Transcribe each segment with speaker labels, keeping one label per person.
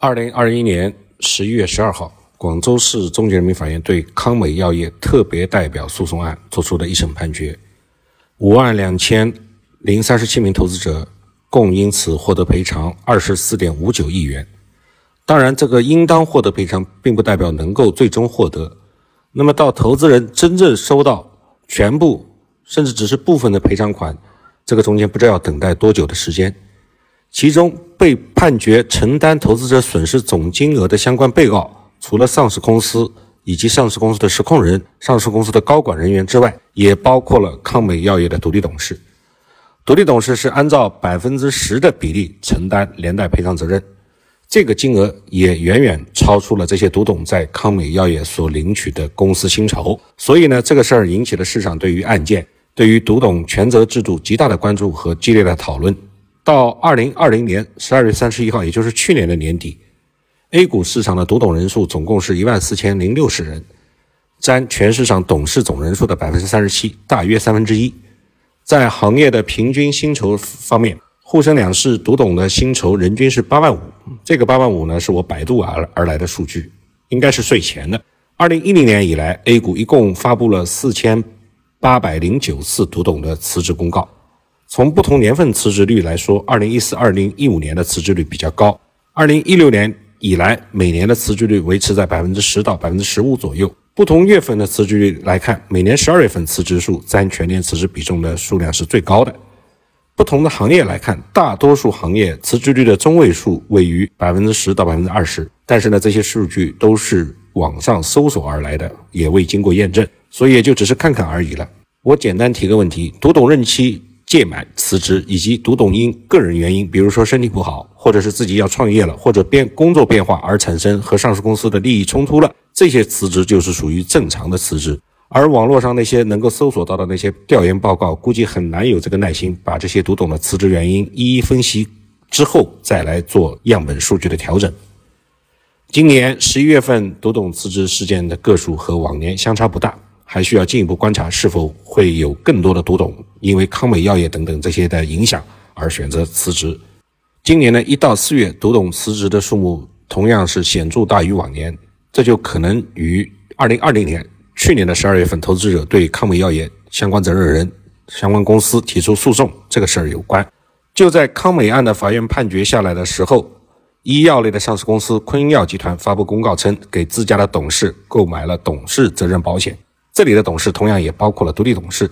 Speaker 1: 二零二一年十一月十二号，广州市中级人民法院对康美药业特别代表诉讼案作出了一审判决，五万两千零三十七名投资者共因此获得赔偿二十四点五九亿元。当然，这个应当获得赔偿，并不代表能够最终获得。那么，到投资人真正收到全部，甚至只是部分的赔偿款，这个中间不知道要等待多久的时间。其中被判决承担投资者损失总金额的相关被告，除了上市公司以及上市公司的实控人、上市公司的高管人员之外，也包括了康美药业的独立董事。独立董事是按照百分之十的比例承担连带赔偿责任，这个金额也远远超出了这些独董在康美药业所领取的公司薪酬。所以呢，这个事儿引起了市场对于案件、对于独董权责制度极大的关注和激烈的讨论。到二零二零年十二月三十一号，也就是去年的年底，A 股市场的独董人数总共是一万四千零六十人，占全市场董事总人数的百分之三十七，大约三分之一。在行业的平均薪酬方面，沪深两市独董的薪酬人均是八万五。这个八万五呢，是我百度而而来的数据，应该是税前的。二零一零年以来，A 股一共发布了四千八百零九次独董的辞职公告。从不同年份辞职率来说，二零一四、二零一五年的辞职率比较高。二零一六年以来，每年的辞职率维持在百分之十到百分之十五左右。不同月份的辞职率来看，每年十二月份辞职数占全年辞职比重的数量是最高的。不同的行业来看，大多数行业辞职率的中位数位于百分之十到百分之二十。但是呢，这些数据都是网上搜索而来的，也未经过验证，所以也就只是看看而已了。我简单提个问题：读懂任期。届满辞职，以及读懂因个人原因，比如说身体不好，或者是自己要创业了，或者变工作变化而产生和上市公司的利益冲突了，这些辞职就是属于正常的辞职。而网络上那些能够搜索到的那些调研报告，估计很难有这个耐心把这些读懂的辞职原因一一分析之后再来做样本数据的调整。今年十一月份读懂辞职事件的个数和往年相差不大。还需要进一步观察，是否会有更多的独董因为康美药业等等这些的影响而选择辞职。今年呢，一到四月，读懂辞职的数目同样是显著大于往年，这就可能与二零二零年去年的十二月份投资者对康美药业相关责任人、相关公司提出诉讼这个事儿有关。就在康美案的法院判决下来的时候，医药类的上市公司昆药集团发布公告称，给自家的董事购买了董事责任保险。这里的董事同样也包括了独立董事。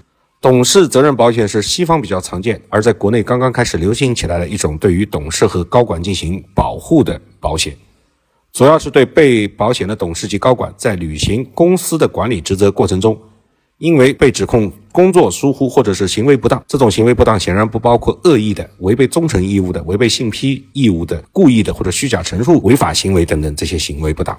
Speaker 1: 董事责任保险是西方比较常见，而在国内刚刚开始流行起来的一种对于董事和高管进行保护的保险，主要是对被保险的董事及高管在履行公司的管理职责过程中，因为被指控工作疏忽或者是行为不当，这种行为不当显然不包括恶意的、违背忠诚义务的、违背信披义务的、故意的或者虚假陈述、违法行为等等这些行为不当。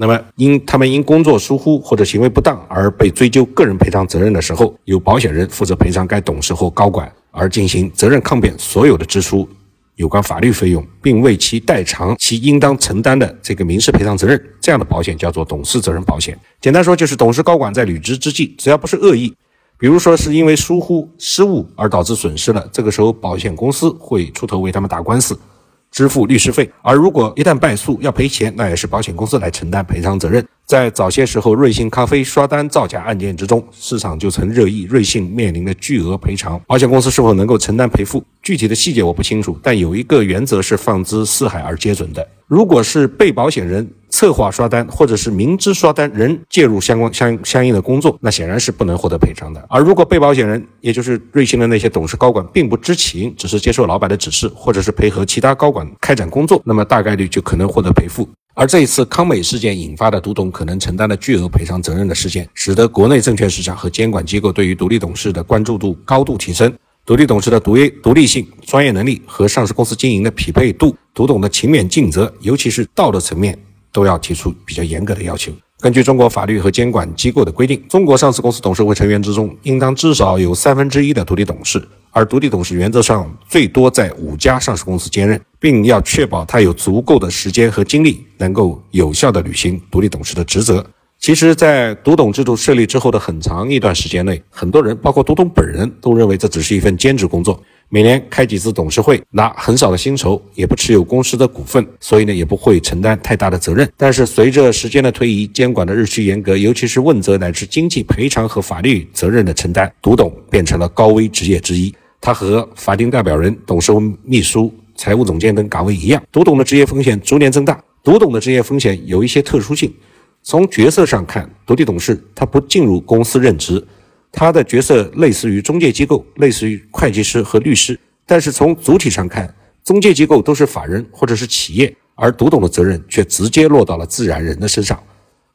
Speaker 1: 那么，因他们因工作疏忽或者行为不当而被追究个人赔偿责任的时候，由保险人负责赔偿该董事或高管，而进行责任抗辩所有的支出有关法律费用，并为其代偿其应当承担的这个民事赔偿责任。这样的保险叫做董事责任保险。简单说，就是董事高管在履职之际，只要不是恶意，比如说是因为疏忽失误而导致损失了，这个时候保险公司会出头为他们打官司。支付律师费，而如果一旦败诉要赔钱，那也是保险公司来承担赔偿责任。在早些时候，瑞幸咖啡刷单造假案件之中，市场就曾热议瑞幸面临的巨额赔偿，保险公司是否能够承担赔付？具体的细节我不清楚，但有一个原则是放之四海而皆准的：如果是被保险人。策划刷单，或者是明知刷单仍介入相关相相应的工作，那显然是不能获得赔偿的。而如果被保险人，也就是瑞幸的那些董事高管，并不知情，只是接受老板的指示，或者是配合其他高管开展工作，那么大概率就可能获得赔付。而这一次康美事件引发的独董可能承担的巨额赔偿责任的事件，使得国内证券市场和监管机构对于独立董事的关注度高度提升。独立董事的独立独立性、专业能力和上市公司经营的匹配度，独董的勤勉尽责，尤其是道德层面。都要提出比较严格的要求。根据中国法律和监管机构的规定，中国上市公司董事会成员之中，应当至少有三分之一的独立董事，而独立董事原则上最多在五家上市公司兼任，并要确保他有足够的时间和精力，能够有效地履行独立董事的职责。其实，在独董制度设立之后的很长一段时间内，很多人，包括独董本人，都认为这只是一份兼职工作。每年开几次董事会，拿很少的薪酬，也不持有公司的股份，所以呢，也不会承担太大的责任。但是随着时间的推移，监管的日趋严格，尤其是问责乃至经济赔偿和法律责任的承担，独董变成了高危职业之一。他和法定代表人、董事会秘书、财务总监等岗位一样，独董的职业风险逐年增大。独董的职业风险有一些特殊性，从角色上看，独立董事他不进入公司任职。他的角色类似于中介机构，类似于会计师和律师，但是从主体上看，中介机构都是法人或者是企业，而独董的责任却直接落到了自然人的身上。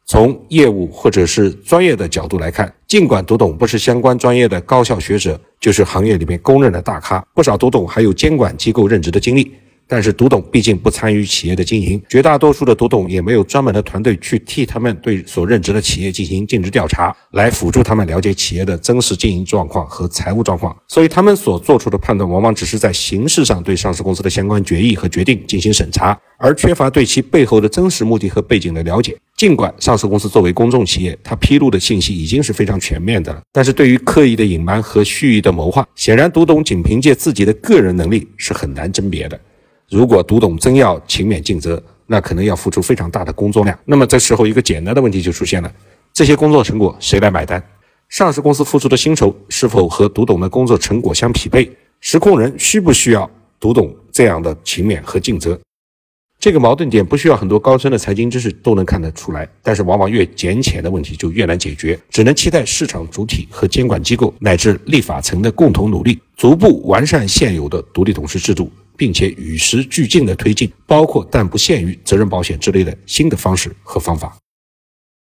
Speaker 1: 从业务或者是专业的角度来看，尽管独董不是相关专业的高校学者，就是行业里面公认的大咖，不少独董还有监管机构任职的经历。但是独董毕竟不参与企业的经营，绝大多数的独董也没有专门的团队去替他们对所任职的企业进行尽职调查，来辅助他们了解企业的真实经营状况和财务状况。所以他们所做出的判断，往往只是在形式上对上市公司的相关决议和决定进行审查，而缺乏对其背后的真实目的和背景的了解。尽管上市公司作为公众企业，它披露的信息已经是非常全面的了，但是对于刻意的隐瞒和蓄意的谋划，显然独董仅凭借自己的个人能力是很难甄别的。如果独董真要勤勉尽责，那可能要付出非常大的工作量。那么这时候一个简单的问题就出现了：这些工作成果谁来买单？上市公司付出的薪酬是否和独董的工作成果相匹配？实控人需不需要读董这样的勤勉和尽责？这个矛盾点不需要很多高深的财经知识都能看得出来，但是往往越简浅的问题就越难解决，只能期待市场主体和监管机构乃至立法层的共同努力，逐步完善现有的独立董事制度。并且与时俱进地推进，包括但不限于责任保险之类的新的方式和方法。